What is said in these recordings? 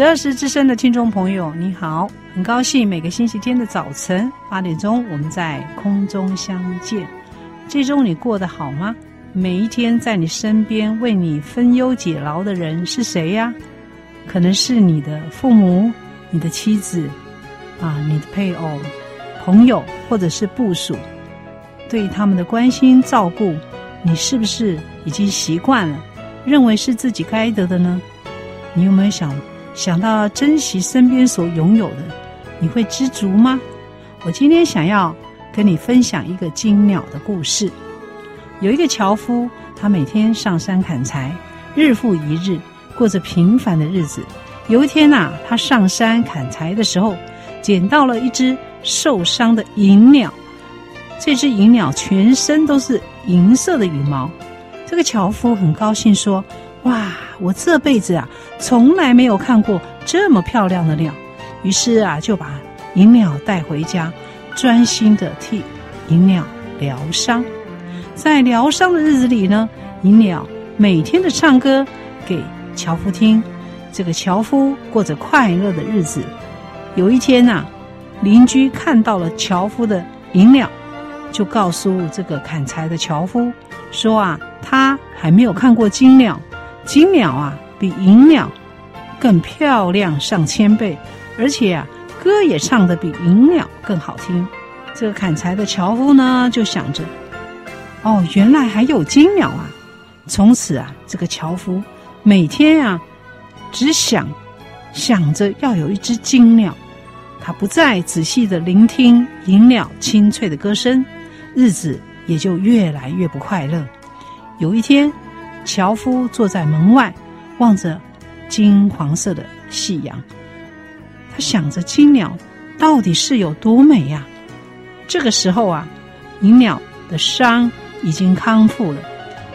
十二时之声的听众朋友，你好，很高兴每个星期天的早晨八点钟，我们在空中相见。这周你过得好吗？每一天在你身边为你分忧解劳的人是谁呀？可能是你的父母、你的妻子啊、你的配偶、朋友，或者是部属。对他们的关心照顾，你是不是已经习惯了，认为是自己该得的呢？你有没有想？想到珍惜身边所拥有的，你会知足吗？我今天想要跟你分享一个金鸟的故事。有一个樵夫，他每天上山砍柴，日复一日，过着平凡的日子。有一天呐、他上山砍柴的时候，捡到了一只受伤的银鸟。这只银鸟全身都是银色的羽毛。这个樵夫很高兴说。哇！我这辈子啊，从来没有看过这么漂亮的鸟。于是啊，就把银鸟带回家，专心的替银鸟疗伤。在疗伤的日子里呢，银鸟每天的唱歌给樵夫听。这个樵夫过着快乐的日子。有一天呐、邻居看到了樵夫的银鸟，就告诉这个砍柴的樵夫说啊，他还没有看过金鸟。金鸟啊，比银鸟更漂亮上千倍，而且啊，歌也唱得比银鸟更好听。这个砍柴的樵夫呢，就想着，哦，原来还有金鸟啊！从此啊，这个樵夫每天啊，只想想着要有一只金鸟，他不再仔细地聆听银鸟清脆的歌声，日子也就越来越不快乐。有一天，樵夫坐在门外，望着金黄色的夕阳。他想着金鸟到底是有多美呀？这个时候啊，银鸟的伤已经康复了，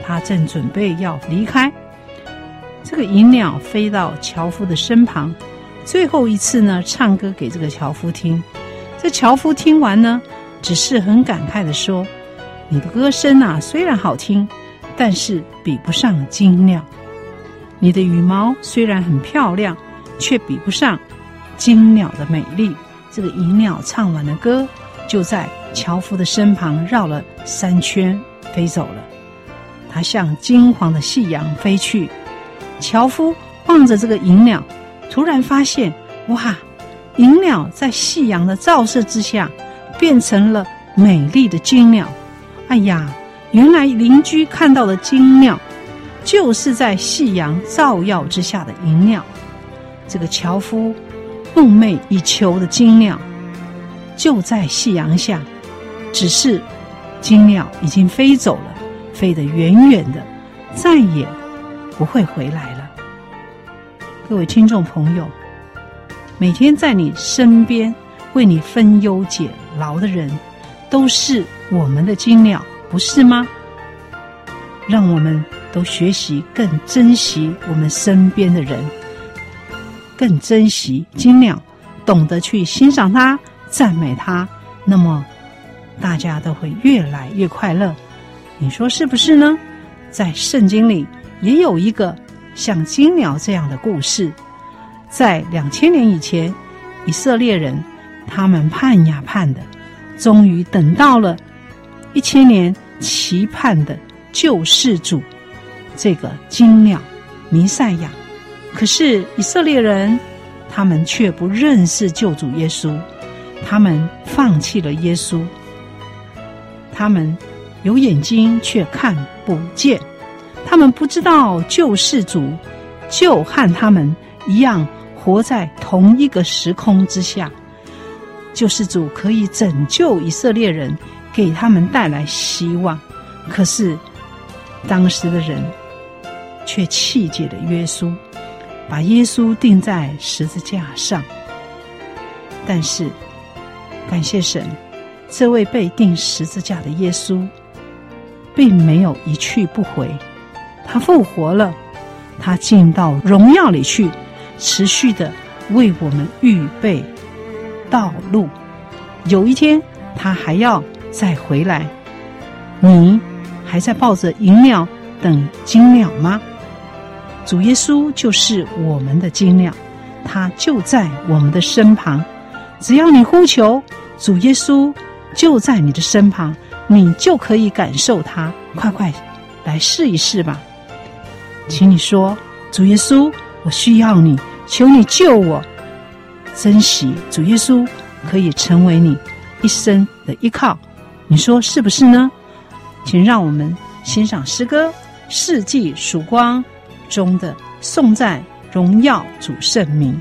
他正准备要离开。这个银鸟飞到樵夫的身旁，最后一次呢，唱歌给这个樵夫听。这樵夫听完呢，只是很感慨地说：“你的歌声啊，虽然好听。”但是比不上金鸟，你的羽毛虽然很漂亮，却比不上金鸟的美丽。这个银鸟唱完了歌，就在樵夫的身旁绕了三圈，飞走了。它向金黄的夕阳飞去。樵夫望着这个银鸟，突然发现，哇，银鸟在夕阳的照射之下，变成了美丽的金鸟。哎呀！原来邻居看到的金鸟，就是在夕阳照耀之下的银鸟。这个樵夫梦寐以求的金鸟，就在夕阳下，只是金鸟已经飞走了，飞得远远的，再也不会回来了。各位听众朋友，每天在你身边为你分忧解劳的人，都是我们的金鸟。不是吗？让我们都学习更珍惜我们身边的人，更珍惜金鸟，懂得去欣赏它、赞美它，那么大家都会越来越快乐。你说是不是呢？在圣经里也有一个像金鸟这样的故事，在两千年以前，以色列人他们盼呀盼的，终于等到了。一千年期盼的救世主，这个金鸟弥赛亚，可是以色列人他们却不认识救主耶稣，他们放弃了耶稣，他们有眼睛却看不见，他们不知道救世主就和他们一样活在同一个时空之下，救世主可以拯救以色列人。给他们带来希望，可是当时的人却气解了耶稣，把耶稣钉在十字架上。但是感谢神，这位被钉十字架的耶稣，并没有一去不回，他复活了，他进到荣耀里去，持续的为我们预备道路。有一天，他还要再回来。你还在抱着银鸟等金鸟吗？主耶稣就是我们的金鸟，他就在我们的身旁。只要你呼求，主耶稣就在你的身旁，你就可以感受他。快快来试一试吧！请你说：“主耶稣，我需要你，求你救我。”珍惜主耶稣，可以成为你一生的依靠。你说是不是呢？请让我们欣赏诗歌《世纪曙光》中的颂赞荣耀主圣名。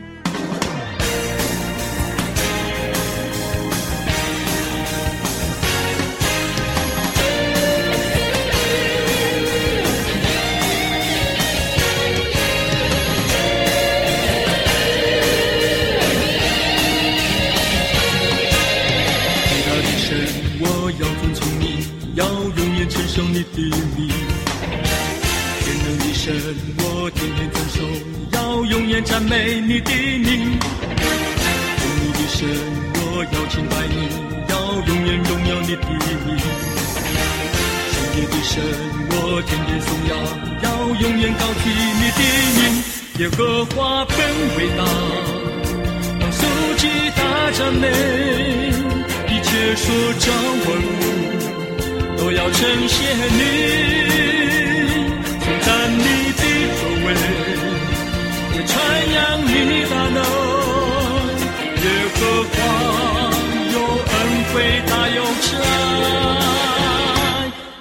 伟大又痴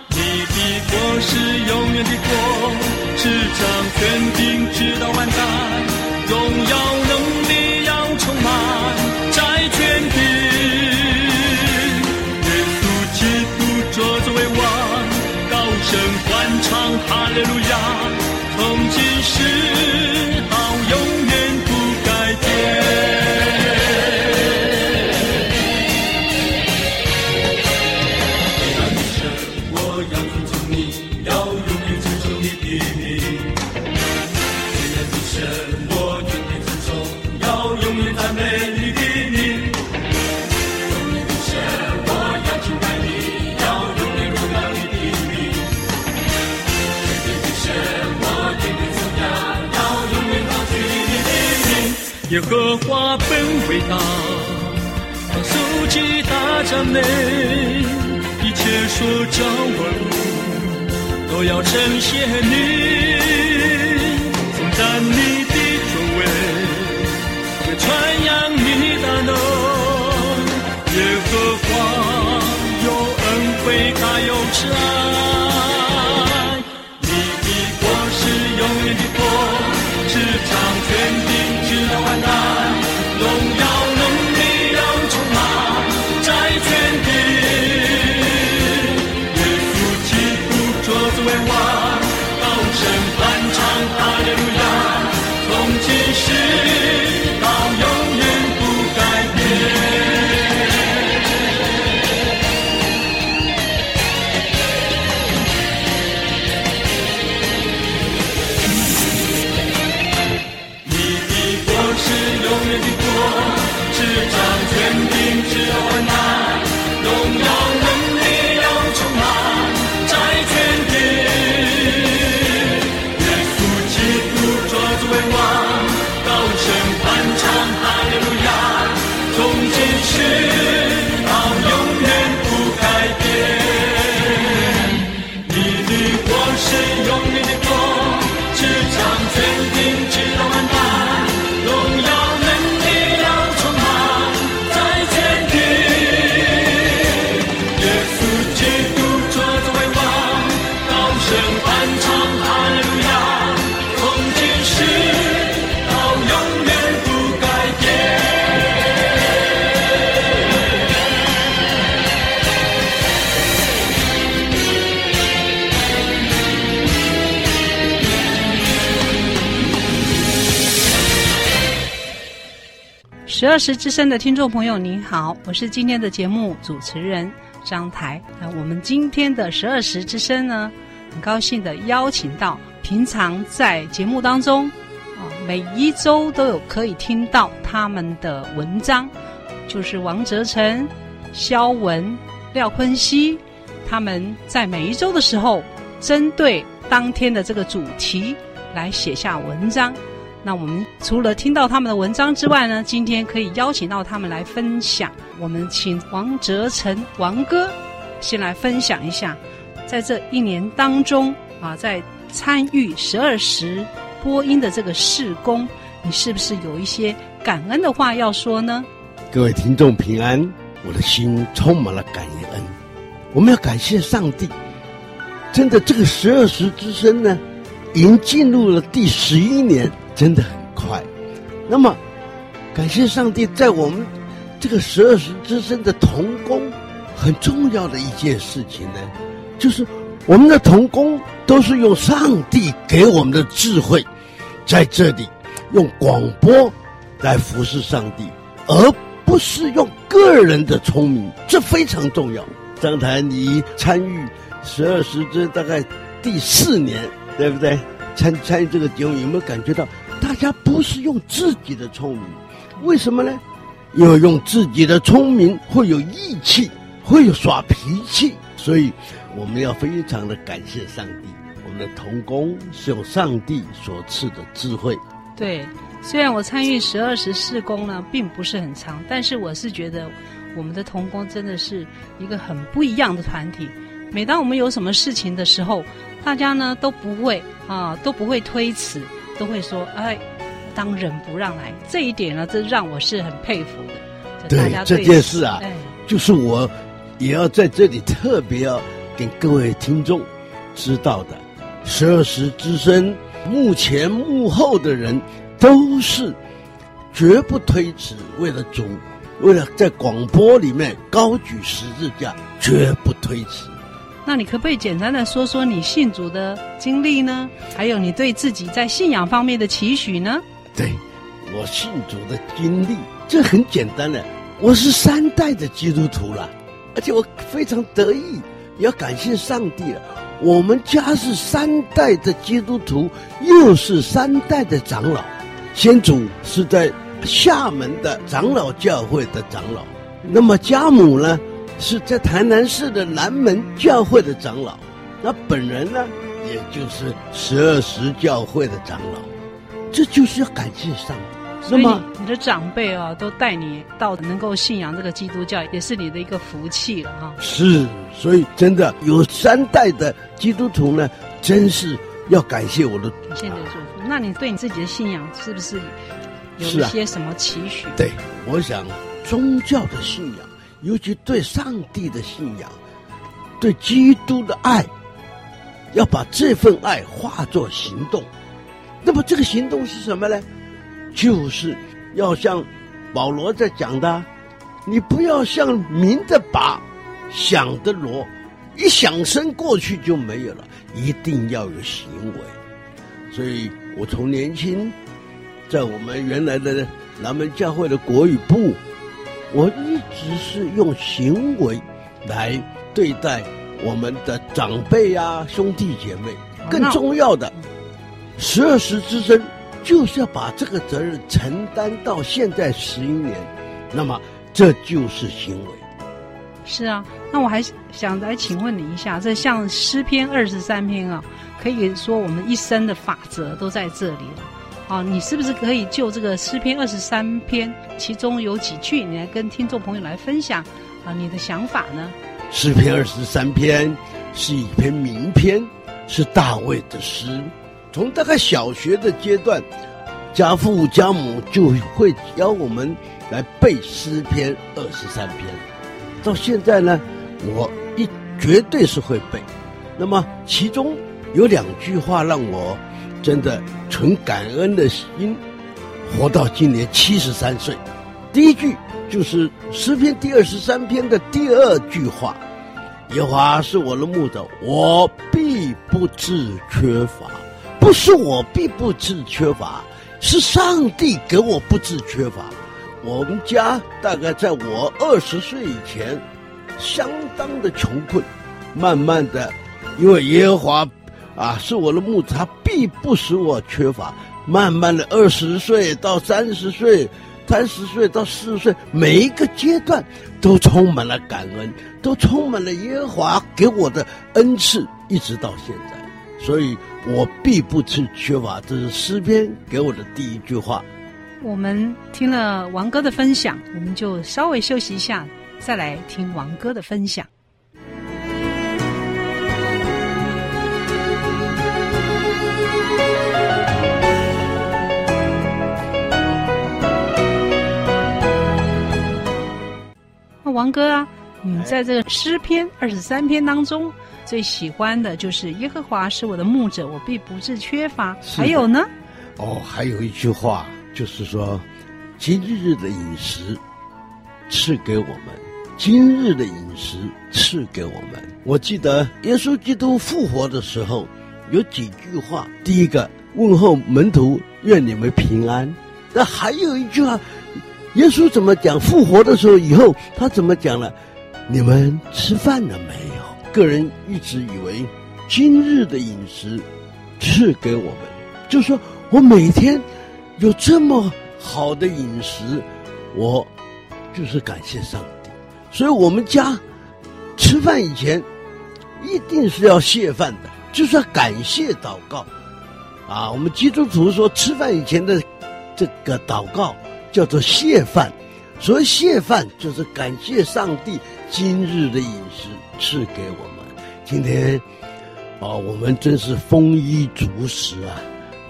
你的国是永远的国执掌天命直到万代。和花本伟大，当竖起大赞美，一切所造万物都要称谢你，颂赞你的作为，也传扬你的能。耶和华有恩惠，大有慈爱，你的国是永远的国，是掌权柄。十二时之声的听众朋友，您好，我是今天的节目主持人张台。那我们今天的十二时之声呢，很高兴的邀请到平常在节目当中啊，每一周都有可以听到他们的文章，就是王哲成、肖文、廖坤熙，他们在每一周的时候，针对当天的这个主题来写下文章。那我们除了听到他们的文章之外呢，今天可以邀请到他们来分享。我们请王哲成王哥先来分享一下，在这一年当中啊，在参与十二时播音的这个事工，你是不是有一些感恩的话要说呢？各位听众平安，我的心充满了感恩。我们要感谢上帝，真的这个十二时之声呢，已经进入了第十一年。真的很快，那么感谢上帝，在我们这个十二时之身的童工，很重要的一件事情呢，就是我们的童工都是用上帝给我们的智慧，在这里用广播来服侍上帝，而不是用个人的聪明，这非常重要。张台，你参与十二时之大概第四年，对不对？参参与这个节目，有没有感觉到？大家不是用自己的聪明，为什么呢？因为用自己的聪明会有义气，会有耍脾气，所以我们要非常的感谢上帝。我们的童工是用上帝所赐的智慧。对，虽然我参与十二时事工呢，并不是很长，但是我是觉得我们的童工真的是一个很不一样的团体。每当我们有什么事情的时候，大家呢都不会啊，都不会推辞。都会说哎，当仁不让来，这一点呢，这让我是很佩服的。对，对这件事啊，哎、就是我也要在这里特别要给各位听众知道的。十二时之声幕前幕后的人都是绝不推辞，为了主，为了在广播里面高举十字架，绝不推辞。那你可不可以简单的说说你信主的经历呢？还有你对自己在信仰方面的期许呢？对，我信主的经历，这很简单的，我是三代的基督徒了，而且我非常得意，要感谢上帝了。我们家是三代的基督徒，又是三代的长老，先祖是在厦门的长老教会的长老，那么家母呢？是在台南市的南门教会的长老，那本人呢，也就是十二时教会的长老，这就是要感谢上帝。所以你，的长辈啊，都带你到能够信仰这个基督教，也是你的一个福气了哈。是，所以真的有三代的基督徒呢，真是要感谢我的。现在祝福。那你对你自己的信仰是不是有一些什么期许？啊、对，我想宗教的信仰。尤其对上帝的信仰，对基督的爱，要把这份爱化作行动。那么这个行动是什么呢？就是要像保罗在讲的，你不要像明的拔，响的锣，一响声过去就没有了，一定要有行为。所以我从年轻，在我们原来的南门教会的国语部。我一直是用行为来对待我们的长辈啊、兄弟姐妹。更重要的，十二时之身就是要把这个责任承担到现在十一年。那么，这就是行为。是啊，那我还想来请问你一下，这像诗篇二十三篇啊，可以说我们一生的法则都在这里了。啊，你是不是可以就这个诗篇二十三篇，其中有几句，你来跟听众朋友来分享啊你的想法呢？诗篇二十三篇是一篇名篇，是大卫的诗。从大概小学的阶段，家父家母就会教我们来背诗篇二十三篇。到现在呢，我一绝对是会背。那么其中有两句话让我。真的存感恩的心，活到今年七十三岁。第一句就是诗篇第二十三篇的第二句话：“耶和华是我的牧者，我必不致缺乏。”不是我必不致缺乏，是上帝给我不致缺乏。我们家大概在我二十岁以前，相当的穷困，慢慢的，因为耶和华啊是我的牧，他必不使我缺乏。慢慢的，二十岁到三十岁，三十岁到四十岁，每一个阶段都充满了感恩，都充满了耶和华给我的恩赐，一直到现在，所以我必不致缺乏。这是诗篇给我的第一句话。我们听了王哥的分享，我们就稍微休息一下，再来听王哥的分享。王哥啊，你在这个诗篇二十三篇当中，最喜欢的就是耶和华是我的牧者，我必不致缺乏。还有呢？哦，还有一句话。就是说，今日的饮食赐给我们，今日的饮食赐给我们。我记得耶稣基督复活的时候有几句话，第一个问候门徒，愿你们平安。那还有一句话，耶稣怎么讲？复活的时候以后，他怎么讲了？你们吃饭了没有？个人一直以为今日的饮食赐给我们，就说我每天。有这么好的饮食，我就是感谢上帝。所以，我们家吃饭以前一定是要谢饭的，就是要感谢祷告。啊，我们基督徒说吃饭以前的这个祷告叫做谢饭。所以，谢饭就是感谢上帝今日的饮食赐给我们。今天啊，我们真是丰衣足食啊！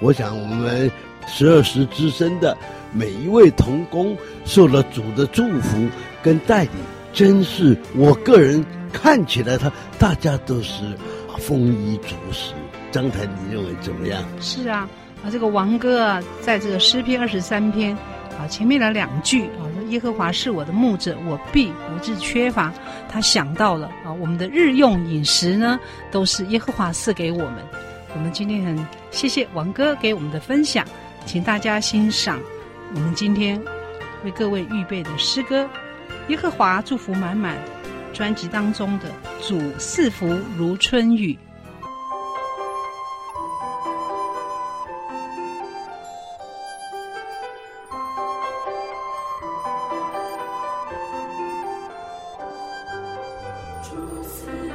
我想我们。十二时之身的每一位童工受了主的祝福跟带领，真是我个人看起来，他大家都是丰衣足食。张台，你认为怎么样？是啊，啊，这个王哥啊，在这个诗篇二十三篇啊前面的两句啊，说耶和华是我的牧者，我必不致缺乏。他想到了啊，我们的日用饮食呢，都是耶和华赐给我们。我们今天很谢谢王哥给我们的分享。请大家欣赏我们今天为各位预备的诗歌《耶和华祝福满满》专辑当中的《主赐福如春雨》。如此。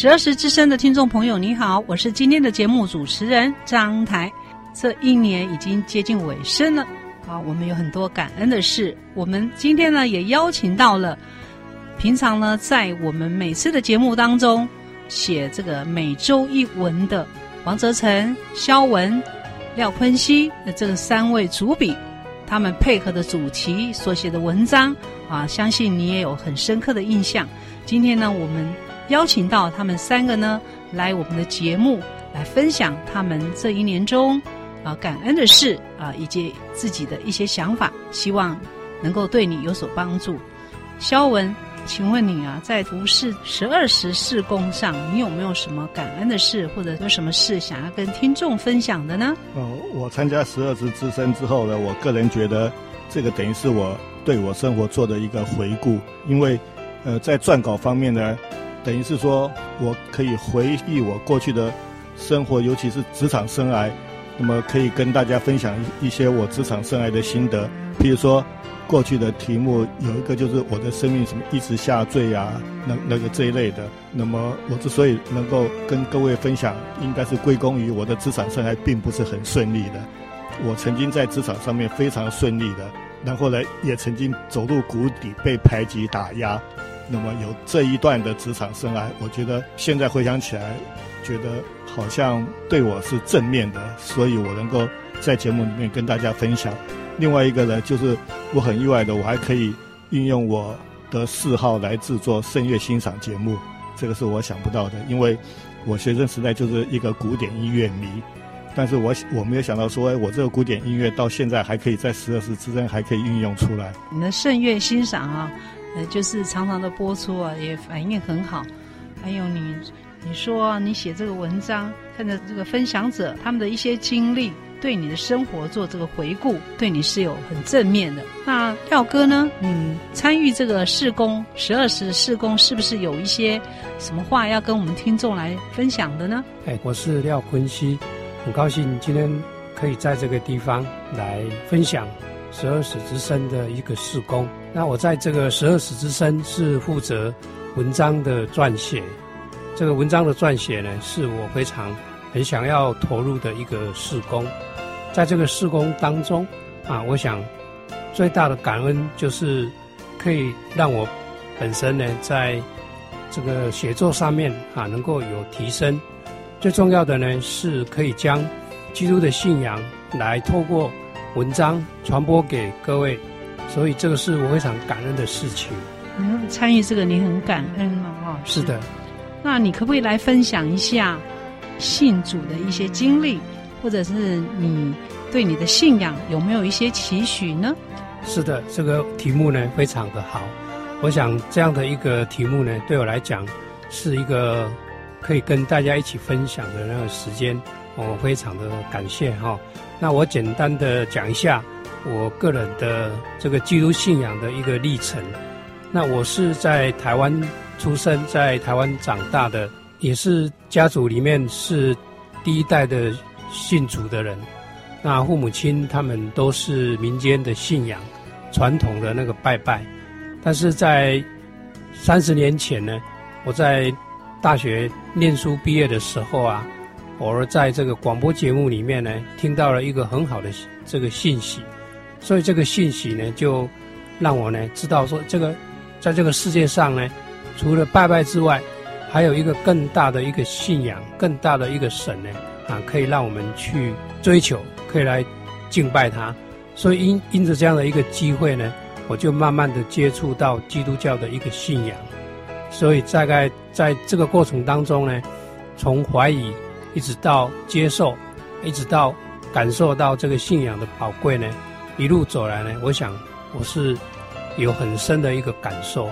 十二时之声的听众朋友，你好，我是今天的节目主持人张台。这一年已经接近尾声了，啊，我们有很多感恩的事。我们今天呢，也邀请到了平常呢，在我们每次的节目当中写这个每周一文的王泽成、肖文、廖坤熙的这三位主笔，他们配合的主题所写的文章啊，相信你也有很深刻的印象。今天呢，我们。邀请到他们三个呢，来我们的节目来分享他们这一年中啊感恩的事啊，以及自己的一些想法，希望能够对你有所帮助。萧文，请问你啊，在服事十二时事工上，你有没有什么感恩的事，或者有什么事想要跟听众分享的呢？哦，我参加十二时之声之后呢，我个人觉得这个等于是我对我生活做的一个回顾，因为呃，在撰稿方面呢。等于是说，我可以回忆我过去的生活，尤其是职场生涯，那么可以跟大家分享一些我职场生涯的心得。譬如说，过去的题目有一个就是我的生命什么一直下坠啊，那那个这一类的。那么我之所以能够跟各位分享，应该是归功于我的职场生涯并不是很顺利的。我曾经在职场上面非常顺利的，然后呢，也曾经走入谷底，被排挤打压。那么有这一段的职场生涯，我觉得现在回想起来，觉得好像对我是正面的，所以我能够在节目里面跟大家分享。另外一个呢，就是我很意外的，我还可以运用我的嗜好来制作声乐欣赏节目，这个是我想不到的，因为我学生时代就是一个古典音乐迷，但是我我没有想到说，哎，我这个古典音乐到现在还可以在十二时之间还可以运用出来。你的声乐欣赏啊。就是常常的播出啊，也反应很好。还有你，你说你写这个文章，看着这个分享者他们的一些经历，对你的生活做这个回顾，对你是有很正面的。那廖哥呢？嗯，参与这个试工十二时试工，是不是有一些什么话要跟我们听众来分享的呢？哎，我是廖坤熙，很高兴今天可以在这个地方来分享。十二使之声的一个事工，那我在这个十二使之声是负责文章的撰写。这个文章的撰写呢，是我非常很想要投入的一个事工。在这个事工当中啊，我想最大的感恩就是可以让我本身呢，在这个写作上面啊，能够有提升。最重要的呢，是可以将基督的信仰来透过。文章传播给各位，所以这个是我非常感恩的事情。嗯，参与这个你很感恩嘛？哈，是的。那你可不可以来分享一下信主的一些经历，或者是你对你的信仰有没有一些期许呢？是的，这个题目呢非常的好。我想这样的一个题目呢，对我来讲是一个可以跟大家一起分享的那个时间，我非常的感谢哈。那我简单的讲一下我个人的这个基督信仰的一个历程。那我是在台湾出生，在台湾长大的，也是家族里面是第一代的信主的人。那父母亲他们都是民间的信仰，传统的那个拜拜。但是在三十年前呢，我在大学念书毕业的时候啊。偶尔在这个广播节目里面呢，听到了一个很好的这个信息，所以这个信息呢，就让我呢知道说，这个在这个世界上呢，除了拜拜之外，还有一个更大的一个信仰，更大的一个神呢，啊，可以让我们去追求，可以来敬拜他。所以因因着这样的一个机会呢，我就慢慢的接触到基督教的一个信仰。所以大概在这个过程当中呢，从怀疑。一直到接受，一直到感受到这个信仰的宝贵呢，一路走来呢，我想我是有很深的一个感受，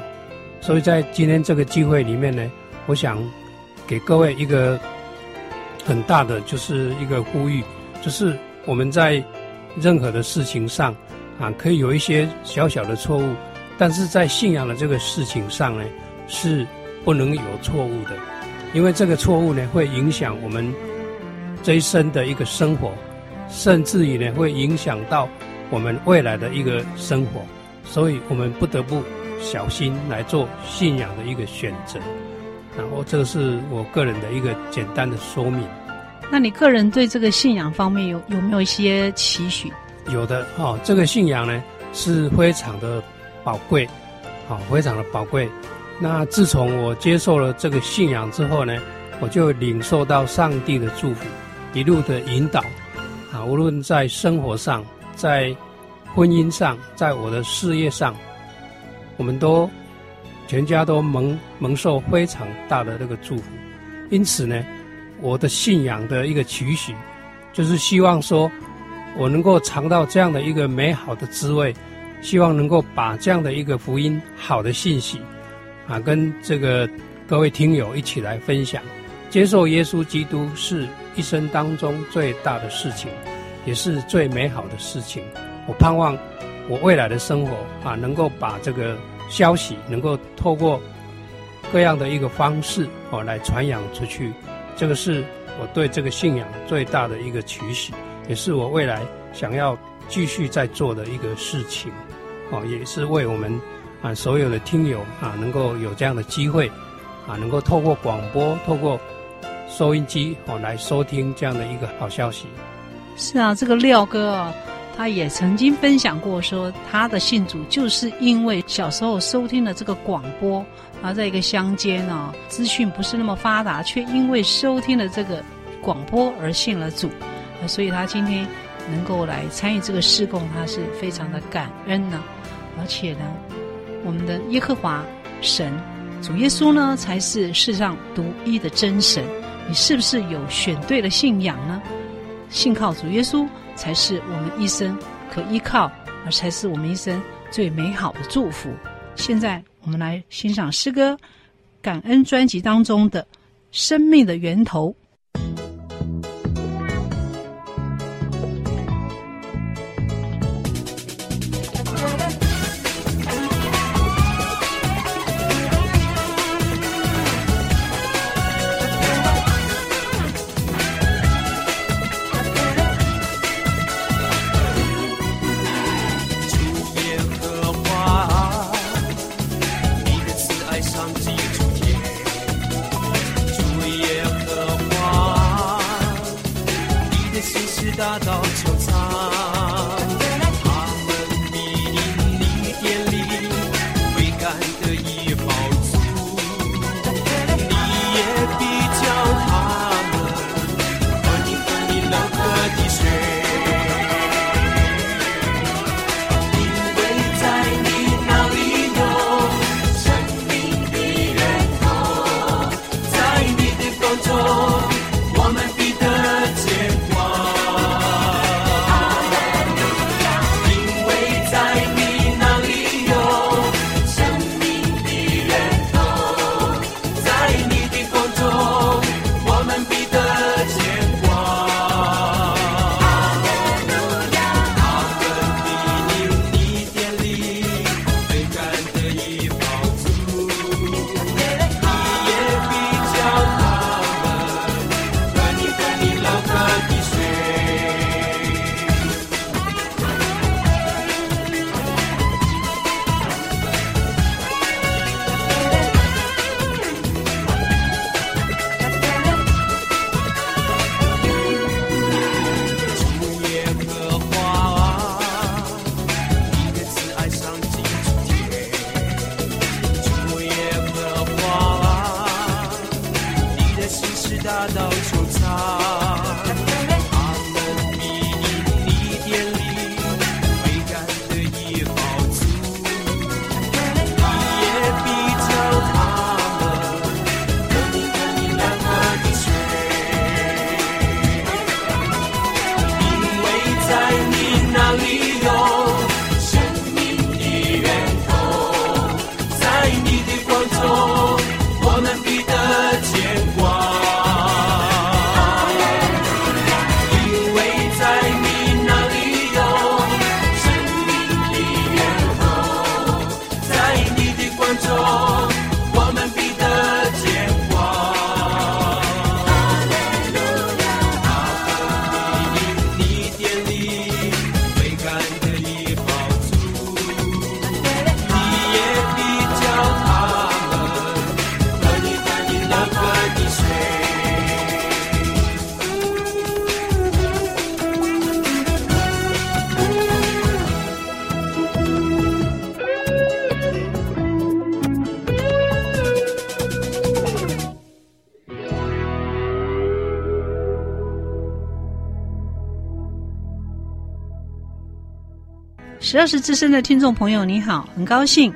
所以在今天这个机会里面呢，我想给各位一个很大的就是一个呼吁，就是我们在任何的事情上啊，可以有一些小小的错误，但是在信仰的这个事情上呢，是不能有错误的，因为这个错误呢，会影响我们这一生的一个生活，甚至于呢，会影响到我们未来的一个生活，所以我们不得不小心来做信仰的一个选择。然后，这个是我个人的一个简单的说明。那你个人对这个信仰方面有有没有一些期许？有的哦，这个信仰呢是非常的宝贵，好、哦，非常的宝贵。那自从我接受了这个信仰之后呢，我就领受到上帝的祝福，一路的引导，啊，无论在生活上，在婚姻上，在我的事业上，我们都全家都蒙蒙受非常大的那个祝福。因此呢。我的信仰的一个期许，就是希望说，我能够尝到这样的一个美好的滋味，希望能够把这样的一个福音好的信息，啊，跟这个各位听友一起来分享。接受耶稣基督是一生当中最大的事情，也是最美好的事情。我盼望我未来的生活啊，能够把这个消息能够透过各样的一个方式哦，来传扬出去。这个是我对这个信仰最大的一个期许，也是我未来想要继续在做的一个事情，哦，也是为我们啊所有的听友啊能够有这样的机会，啊能够透过广播、透过收音机哦来收听这样的一个好消息。是啊，这个廖哥啊，他也曾经分享过说，他的信主就是因为小时候收听了这个广播。而在一个乡间啊，资讯不是那么发达，却因为收听了这个广播而信了主，所以他今天能够来参与这个事工，他是非常的感恩呢。而且呢，我们的耶和华神主耶稣呢，才是世上独一的真神。你是不是有选对了信仰呢？信靠主耶稣，才是我们一生可依靠，而才是我们一生最美好的祝福。现在。我们来欣赏诗歌《感恩专辑》当中的《生命的源头》。十二时之声的听众朋友，你好，很高兴，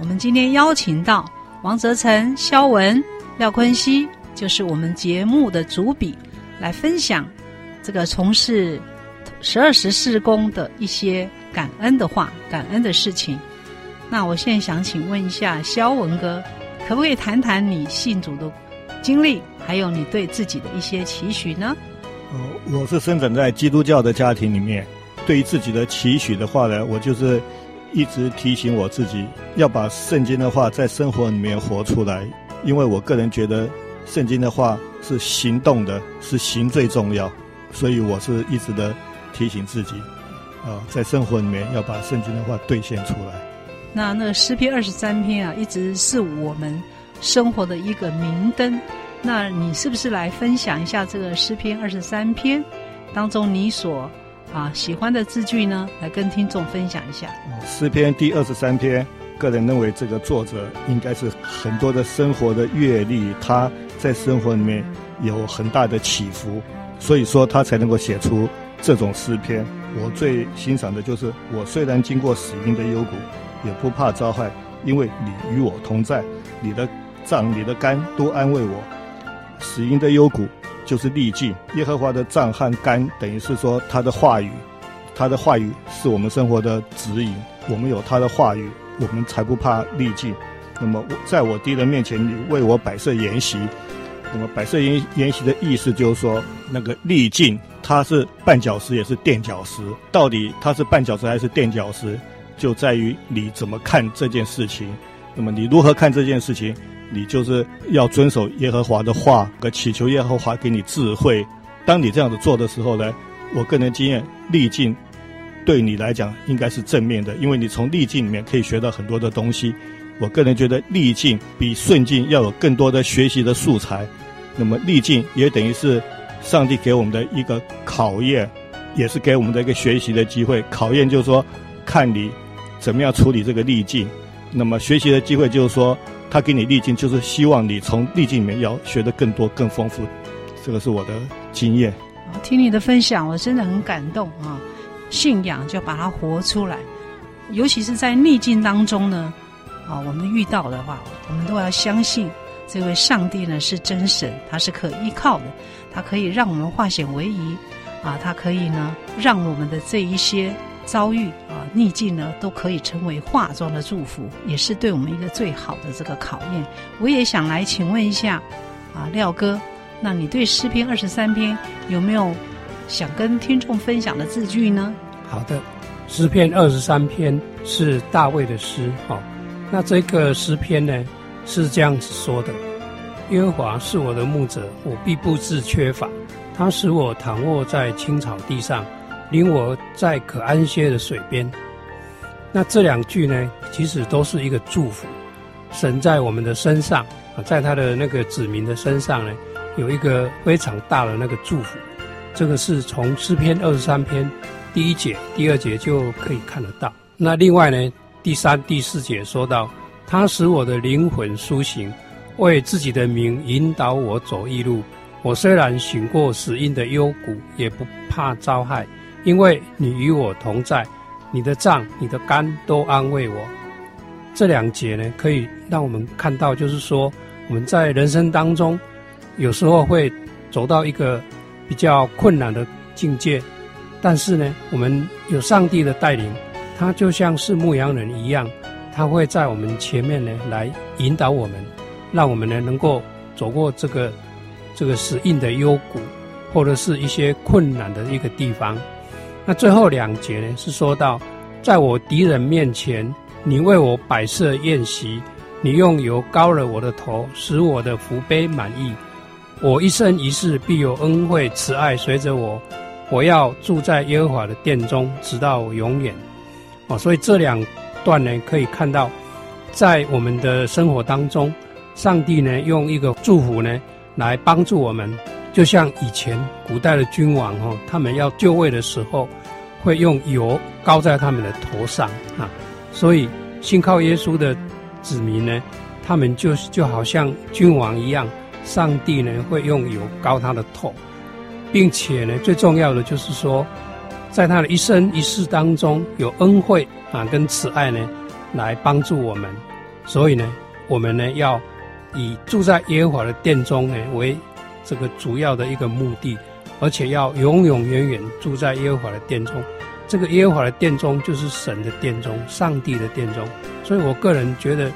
我们今天邀请到王泽成、肖文、廖坤熙，就是我们节目的主笔，来分享这个从事十二时事工的一些感恩的话、感恩的事情。那我现在想请问一下肖文哥，可不可以谈谈你信主的经历，还有你对自己的一些期许呢？哦，我是生长在基督教的家庭里面。对于自己的期许的话呢，我就是一直提醒我自己要把圣经的话在生活里面活出来，因为我个人觉得圣经的话是行动的，是行最重要，所以我是一直的提醒自己，啊，在生活里面要把圣经的话兑现出来。那那个诗篇二十三篇啊，一直是我们生活的一个明灯。那你是不是来分享一下这个诗篇二十三篇当中你所？啊，喜欢的字句呢，来跟听众分享一下。诗篇第二十三篇，个人认为这个作者应该是很多的生活的阅历，他在生活里面有很大的起伏，所以说他才能够写出这种诗篇。我最欣赏的就是，我虽然经过死荫的幽谷，也不怕遭害，因为你与我同在，你的杖、你的肝都安慰我。死荫的幽谷。就是历尽耶和华的杖和竿，等于是说他的话语，他的话语是我们生活的指引。我们有他的话语，我们才不怕历尽。那么在我敌人面前，你为我摆设筵席。那么摆设筵筵席的意思就是说，那个历尽它是绊脚石也是垫脚石，到底它是绊脚石还是垫脚石，就在于你怎么看这件事情。那么你如何看这件事情？你就是要遵守耶和华的话，和祈求耶和华给你智慧。当你这样子做的时候呢，我个人经验，逆境对你来讲应该是正面的，因为你从逆境里面可以学到很多的东西。我个人觉得逆境比顺境要有更多的学习的素材。那么逆境也等于是上帝给我们的一个考验，也是给我们的一个学习的机会。考验就是说，看你怎么样处理这个逆境。那么学习的机会就是说。他给你逆境，就是希望你从逆境里面要学得更多、更丰富。这个是我的经验。听你的分享，我真的很感动啊！信仰就把它活出来，尤其是在逆境当中呢，啊，我们遇到的话，我们都要相信这位上帝呢是真神，他是可依靠的，他可以让我们化险为夷啊，他可以呢让我们的这一些。遭遇啊逆境呢，都可以成为化妆的祝福，也是对我们一个最好的这个考验。我也想来请问一下啊，廖哥，那你对诗篇二十三篇有没有想跟听众分享的字句呢？好的，诗篇二十三篇是大卫的诗，好、哦，那这个诗篇呢是这样子说的：耶和华是我的牧者，我必不致缺乏，他使我躺卧在青草地上。领我在可安歇的水边，那这两句呢，其实都是一个祝福。神在我们的身上，在他的那个子民的身上呢，有一个非常大的那个祝福。这个是从诗篇二十三篇第一节、第二节就可以看得到。那另外呢，第三、第四节说到，他使我的灵魂苏醒，为自己的名引导我走义路。我虽然行过死荫的幽谷，也不怕遭害。因为你与我同在，你的杖、你的肝都安慰我。这两节呢，可以让我们看到，就是说我们在人生当中，有时候会走到一个比较困难的境界，但是呢，我们有上帝的带领，他就像是牧羊人一样，他会在我们前面呢来引导我们，让我们呢能够走过这个这个死硬的幽谷，或者是一些困难的一个地方。那最后两节呢，是说到，在我敌人面前，你为我摆设宴席，你用油膏了我的头，使我的福杯满溢。我一生一世必有恩惠慈爱随着我，我要住在耶和华的殿中，直到永远。哦，所以这两段呢，可以看到，在我们的生活当中，上帝呢用一个祝福呢来帮助我们。就像以前古代的君王哈，他们要就位的时候，会用油膏在他们的头上啊。所以信靠耶稣的子民呢，他们就就好像君王一样，上帝呢会用油膏他的头，并且呢最重要的就是说，在他的一生一世当中有恩惠啊跟慈爱呢，来帮助我们。所以呢，我们呢要以住在耶和华的殿中呢为这个主要的一个目的，而且要永永远远住在耶和华的殿中。这个耶和华的殿中就是神的殿中，上帝的殿中。所以我个人觉得，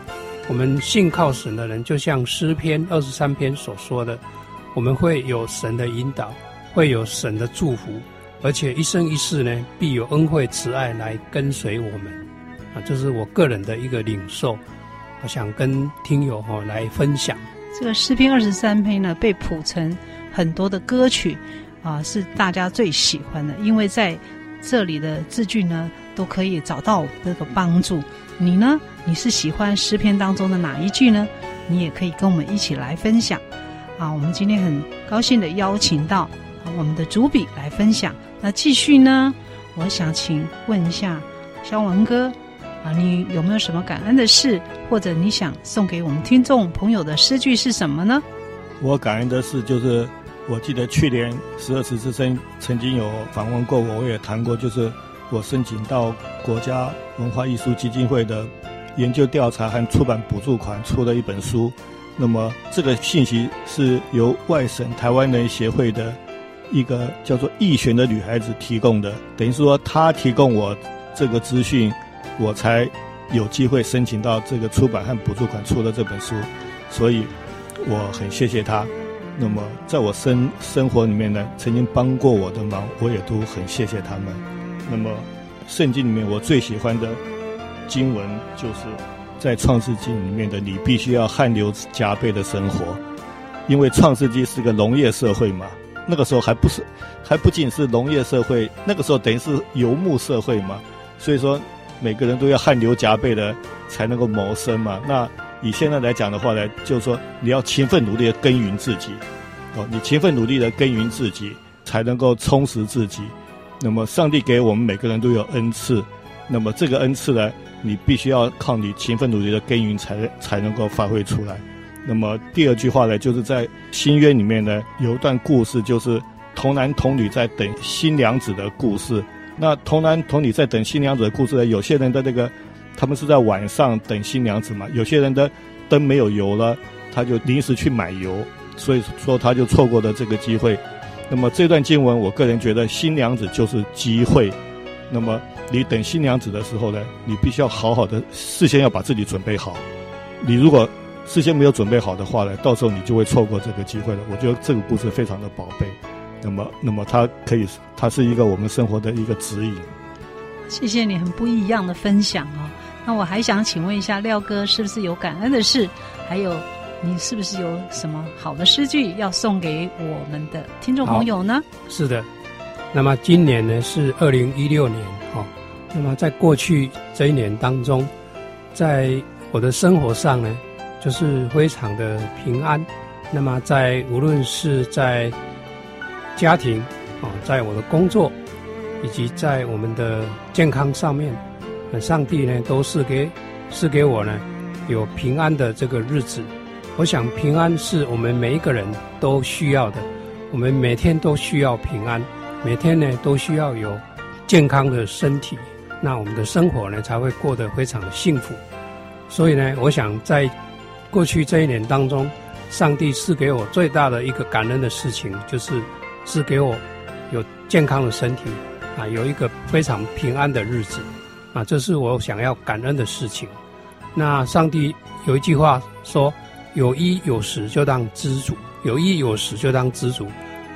我们信靠神的人，就像诗篇二十三篇所说的，我们会有神的引导，会有神的祝福，而且一生一世呢，必有恩惠慈爱来跟随我们。啊，这是我个人的一个领受，我想跟听友哈来分享。这个诗篇二十三篇呢，被谱成很多的歌曲，啊，是大家最喜欢的，因为在这里的字句呢，都可以找到这个帮助。你呢？你是喜欢诗篇当中的哪一句呢？你也可以跟我们一起来分享。啊，我们今天很高兴的邀请到我们的主笔来分享。那继续呢，我想请问一下肖文哥，啊，你有没有什么感恩的事，或者你想送给我们听众朋友的诗句是什么呢？我感恩的事就是。我记得去年十二时之声曾经有访问过我，我也谈过，就是我申请到国家文化艺术基金会的研究调查和出版补助款出了一本书。那么这个信息是由外省台湾人协会的一个叫做易璇的女孩子提供的，等于说她提供我这个资讯，我才有机会申请到这个出版和补助款出了这本书，所以我很谢谢他。那么，在我生生活里面呢，曾经帮过我的忙，我也都很谢谢他们。那么，圣经里面我最喜欢的经文，就是在创世纪里面的“你必须要汗流浃背的生活”，因为创世纪是个农业社会嘛，那个时候还不是，还不仅是农业社会，那个时候等于是游牧社会嘛，所以说每个人都要汗流浃背的才能够谋生嘛。那以现在来讲的话呢，就是说你要勤奋努力的耕耘自己，哦，你勤奋努力的耕耘自己，才能够充实自己。那么上帝给我们每个人都有恩赐，那么这个恩赐呢，你必须要靠你勤奋努力的耕耘才才能够发挥出来。那么第二句话呢，就是在新约里面呢，有一段故事，就是童男童女在等新娘子的故事。那童男童女在等新娘子的故事呢，有些人的那个。他们是在晚上等新娘子嘛？有些人的灯没有油了，他就临时去买油，所以说他就错过了这个机会。那么这段经文，我个人觉得新娘子就是机会。那么你等新娘子的时候呢，你必须要好好的事先要把自己准备好。你如果事先没有准备好的话呢，到时候你就会错过这个机会了。我觉得这个故事非常的宝贝。那么，那么它可以，它是一个我们生活的一个指引。谢谢你很不一样的分享哦。那我还想请问一下廖哥，是不是有感恩的事？还有，你是不是有什么好的诗句要送给我们的听众朋友呢？是的。那么今年呢是二零一六年，哈、哦。那么在过去这一年当中，在我的生活上呢，就是非常的平安。那么在无论是在家庭，啊、在我的工作。以及在我们的健康上面，上帝呢都是给是给我呢有平安的这个日子。我想平安是我们每一个人都需要的，我们每天都需要平安，每天呢都需要有健康的身体，那我们的生活呢才会过得非常的幸福。所以呢，我想在过去这一年当中，上帝赐给我最大的一个感恩的事情，就是是给我有健康的身体。啊，有一个非常平安的日子，啊，这是我想要感恩的事情。那上帝有一句话说：“有衣有食就当知足，有衣有食就当知足。”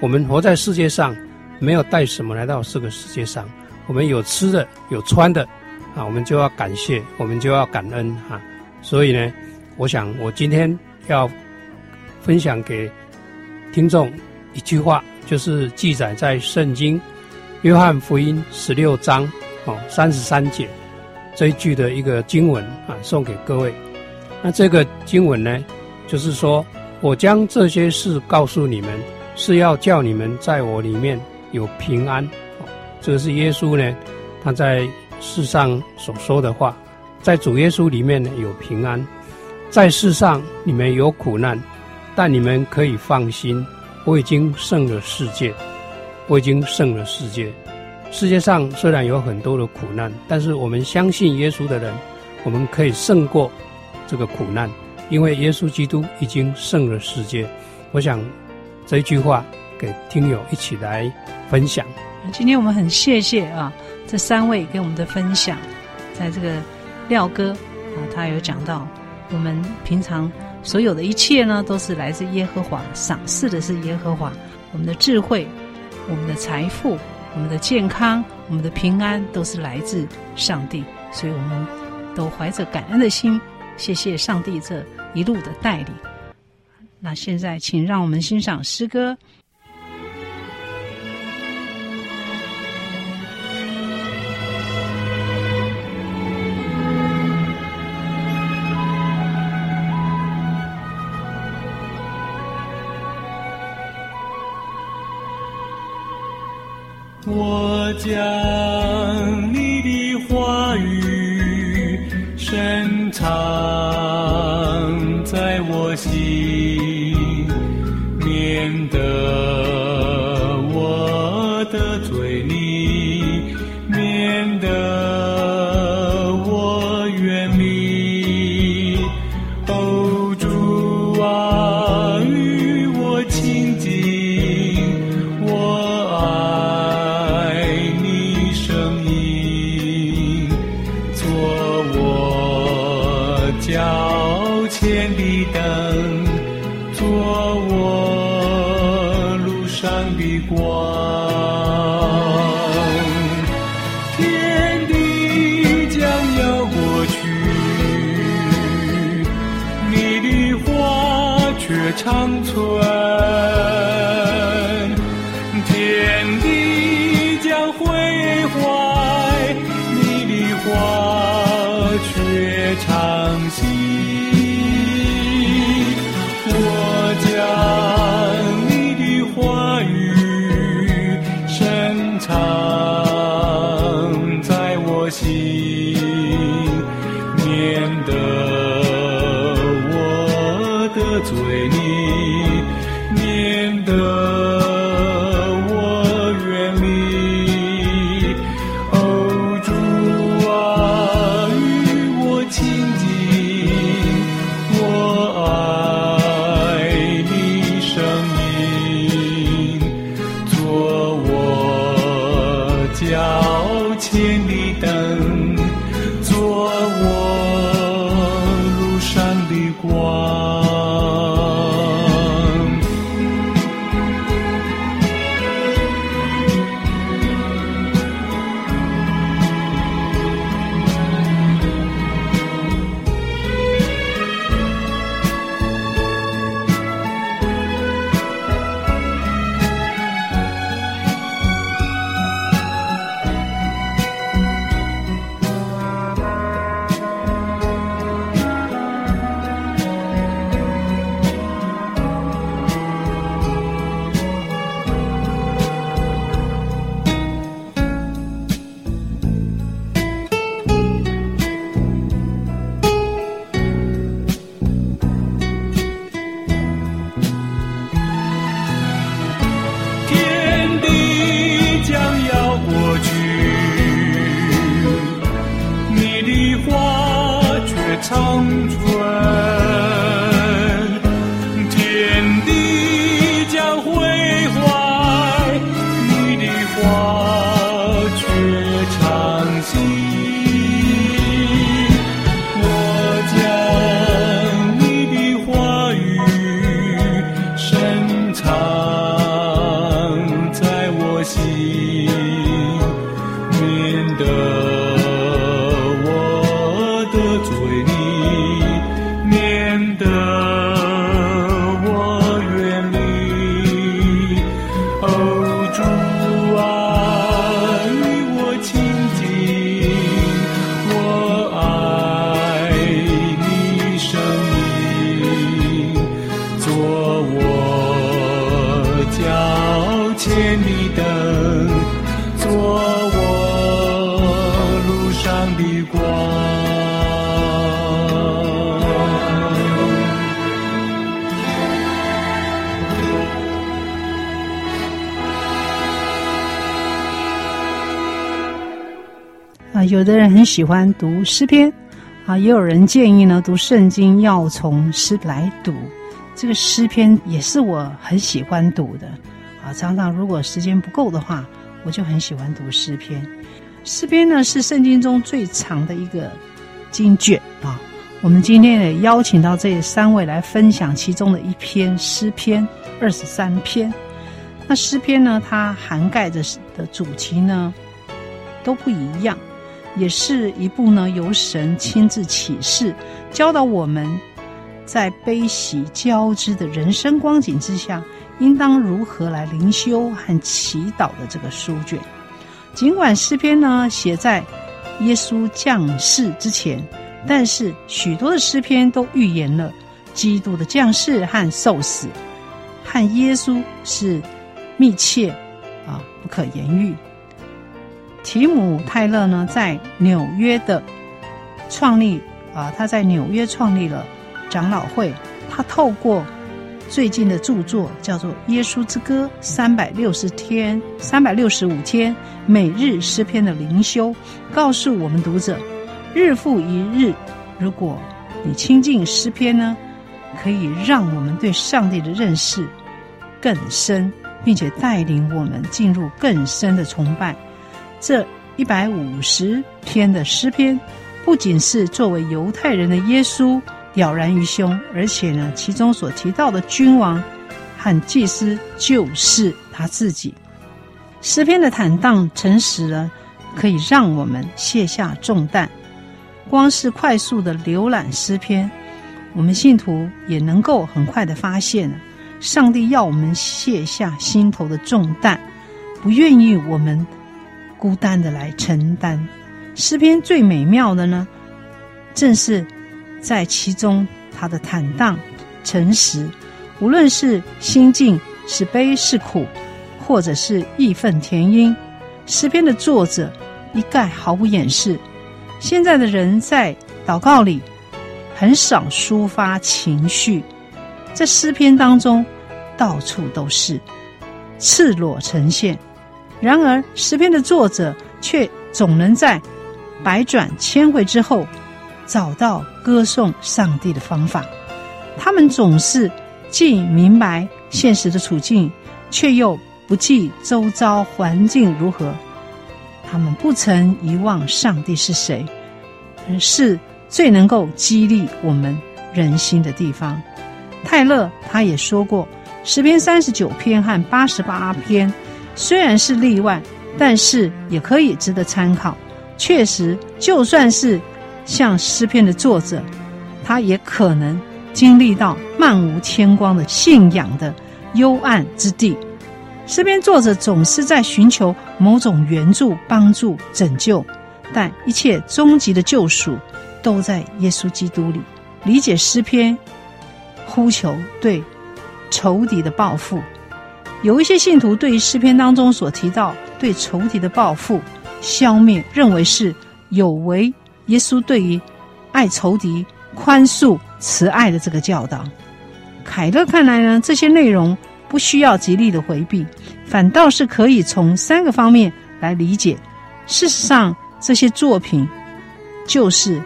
我们活在世界上，没有带什么来到这个世界上，我们有吃的有穿的，啊，我们就要感谢，我们就要感恩啊。所以呢，我想我今天要分享给听众一句话，就是记载在圣经。约翰福音十六章哦三十三节这一句的一个经文啊，送给各位。那这个经文呢，就是说我将这些事告诉你们，是要叫你们在我里面有平安。哦，这个是耶稣呢，他在世上所说的话，在主耶稣里面呢有平安，在世上你们有苦难，但你们可以放心，我已经胜了世界。我已经胜了世界，世界上虽然有很多的苦难，但是我们相信耶稣的人，我们可以胜过这个苦难，因为耶稣基督已经胜了世界。我想这一句话给听友一起来分享。今天我们很谢谢啊，这三位给我们的分享，在这个廖哥啊，他有讲到我们平常所有的一切呢，都是来自耶和华，赏赐的是耶和华，我们的智慧，我们的财富。我们的健康，我们的平安，都是来自上帝，所以我们都怀着感恩的心，谢谢上帝这一路的带领。那现在，请让我们欣赏诗歌。有的人很喜欢读诗篇，啊，也有人建议呢，读圣经要从诗来读。这个诗篇也是我很喜欢读的，啊，常常如果时间不够的话，我就很喜欢读诗篇。诗篇呢是圣经中最长的一个经卷啊。我们今天也邀请到这三位来分享其中的一篇诗篇，二十三篇。那诗篇呢，它涵盖着的主题呢都不一样，也是一部呢由神亲自启示，教导我们。在悲喜交织的人生光景之下，应当如何来灵修和祈祷的这个书卷。尽管诗篇呢写在耶稣降世之前，但是许多的诗篇都预言了基督的降世和受死，和耶稣是密切啊不可言喻。提姆泰勒呢在纽约的创立啊，他在纽约创立了。长老会，他透过最近的著作叫做《耶稣之歌》，三百六十天、三百六十五天每日诗篇的灵修，告诉我们读者，日复一日，如果你亲近诗篇呢，可以让我们对上帝的认识更深，并且带领我们进入更深的崇拜。这一百五十篇的诗篇，不仅是作为犹太人的耶稣。了然于胸，而且呢，其中所提到的君王和祭司就是他自己。诗篇的坦荡诚实呢，可以让我们卸下重担。光是快速的浏览诗篇，我们信徒也能够很快的发现，上帝要我们卸下心头的重担，不愿意我们孤单的来承担。诗篇最美妙的呢，正是。在其中，他的坦荡、诚实，无论是心境是悲是苦，或者是义愤填膺，诗篇的作者一概毫不掩饰。现在的人在祷告里很少抒发情绪，在诗篇当中到处都是赤裸呈现。然而，诗篇的作者却总能在百转千回之后。找到歌颂上帝的方法，他们总是既明白现实的处境，却又不计周遭环境如何。他们不曾遗忘上帝是谁，是最能够激励我们人心的地方。泰勒他也说过，诗篇三十九篇和八十八篇虽然是例外，但是也可以值得参考。确实，就算是。像诗篇的作者，他也可能经历到漫无天光的信仰的幽暗之地。诗篇作者总是在寻求某种援助、帮助、拯救，但一切终极的救赎都在耶稣基督里。理解诗篇，呼求对仇敌的报复。有一些信徒对于诗篇当中所提到对仇敌的报复、消灭，认为是有违。耶稣对于爱仇敌、宽恕、慈爱的这个教导，凯勒看来呢，这些内容不需要极力的回避，反倒是可以从三个方面来理解。事实上，这些作品就是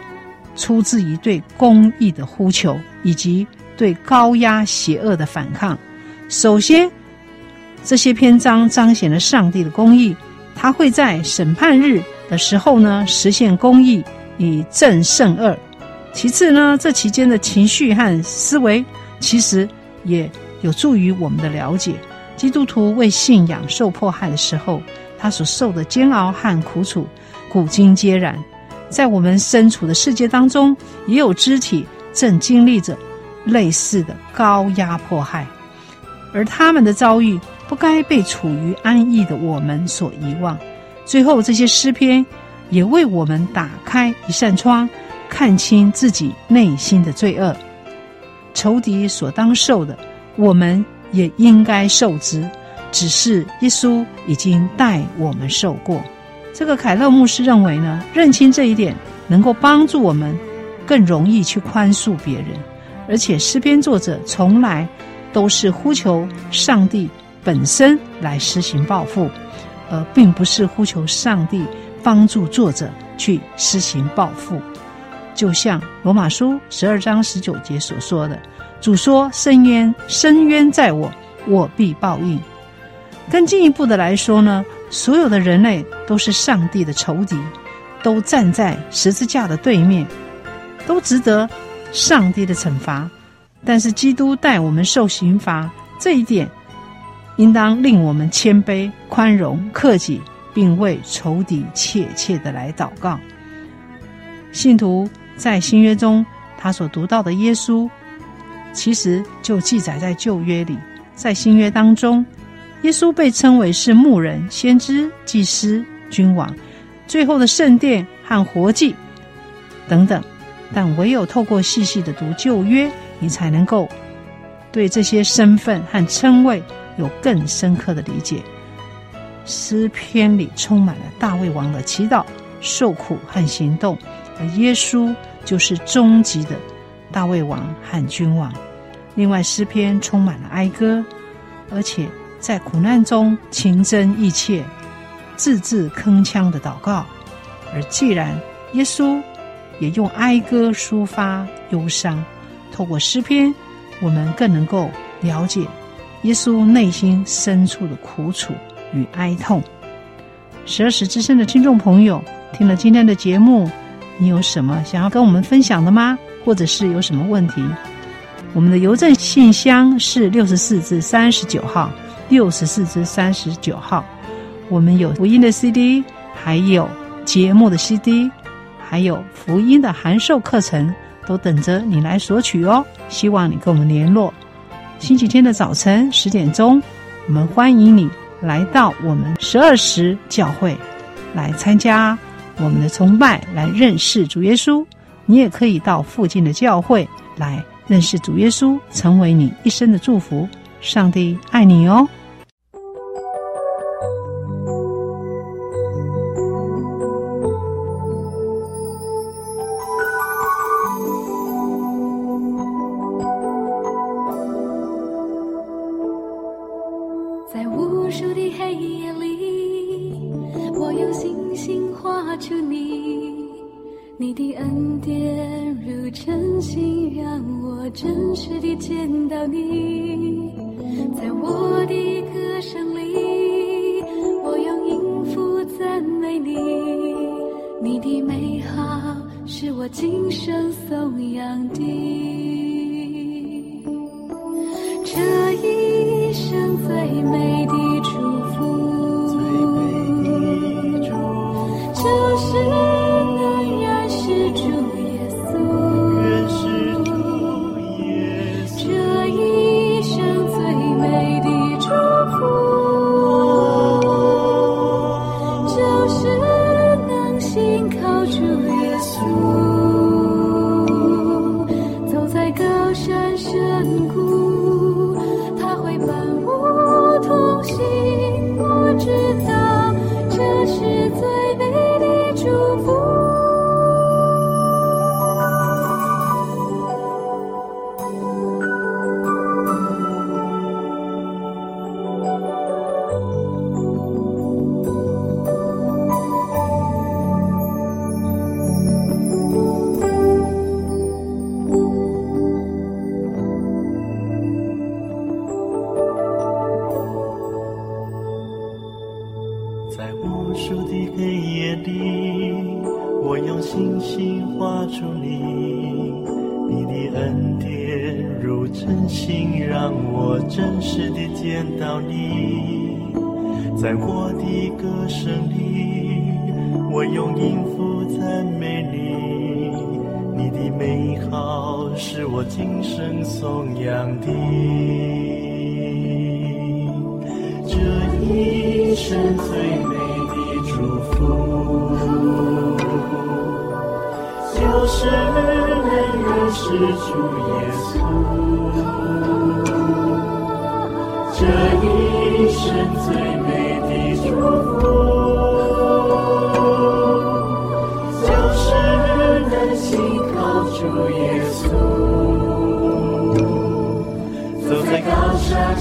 出自于对公义的呼求，以及对高压邪恶的反抗。首先，这些篇章彰显了上帝的公义，他会在审判日的时候呢，实现公义。以正胜恶。其次呢，这期间的情绪和思维，其实也有助于我们的了解。基督徒为信仰受迫害的时候，他所受的煎熬和苦楚，古今皆然。在我们身处的世界当中，也有肢体正经历着类似的高压迫害，而他们的遭遇，不该被处于安逸的我们所遗忘。最后，这些诗篇。也为我们打开一扇窗，看清自己内心的罪恶。仇敌所当受的，我们也应该受之。只是耶稣已经代我们受过。这个凯勒牧师认为呢，认清这一点，能够帮助我们更容易去宽恕别人。而且诗篇作者从来都是呼求上帝本身来施行报复，而并不是呼求上帝。帮助作者去施行报复。就像罗马书十二章十九节所说的：“主说，深渊，深渊在我，我必报应。”更进一步的来说呢，所有的人类都是上帝的仇敌，都站在十字架的对面，都值得上帝的惩罚。但是基督代我们受刑罚，这一点应当令我们谦卑、宽容、克己，并为仇敌切切的来祷告。信徒。在新约中，他所读到的耶稣，其实就记载在旧约里。在新约当中，耶稣被称为是牧人、先知、祭司、君王，最后的圣殿和活祭等等。但唯有透过细细的读旧约，你才能够对这些身份和称谓有更深刻的理解。诗篇里充满了大卫王的祈祷、受苦和行动，而耶稣。就是终极的大卫王和君王。另外，诗篇充满了哀歌，而且在苦难中情真意切、字字铿锵的祷告。而既然耶稣也用哀歌抒发忧伤，透过诗篇，我们更能够了解耶稣内心深处的苦楚与哀痛。十二时之声的听众朋友，听了今天的节目。你有什么想要跟我们分享的吗？或者是有什么问题？我们的邮政信箱是六十四至三十九号，六十四至三十九号。我们有福音的 CD，还有节目的 CD，还有福音的函授课程，都等着你来索取哦。希望你跟我们联络。星期天的早晨十点钟，我们欢迎你来到我们十二时教会来参加。我们的崇拜来认识主耶稣，你也可以到附近的教会来认识主耶稣，成为你一生的祝福。上帝爱你哦。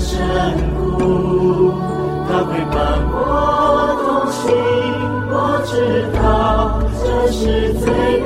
深谷它会伴我同行我知道这是最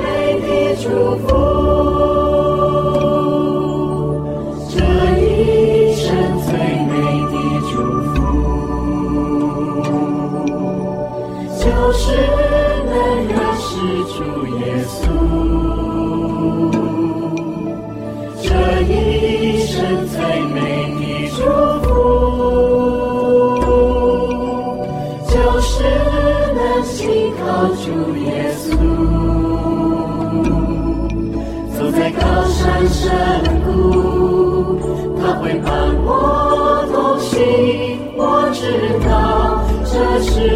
这是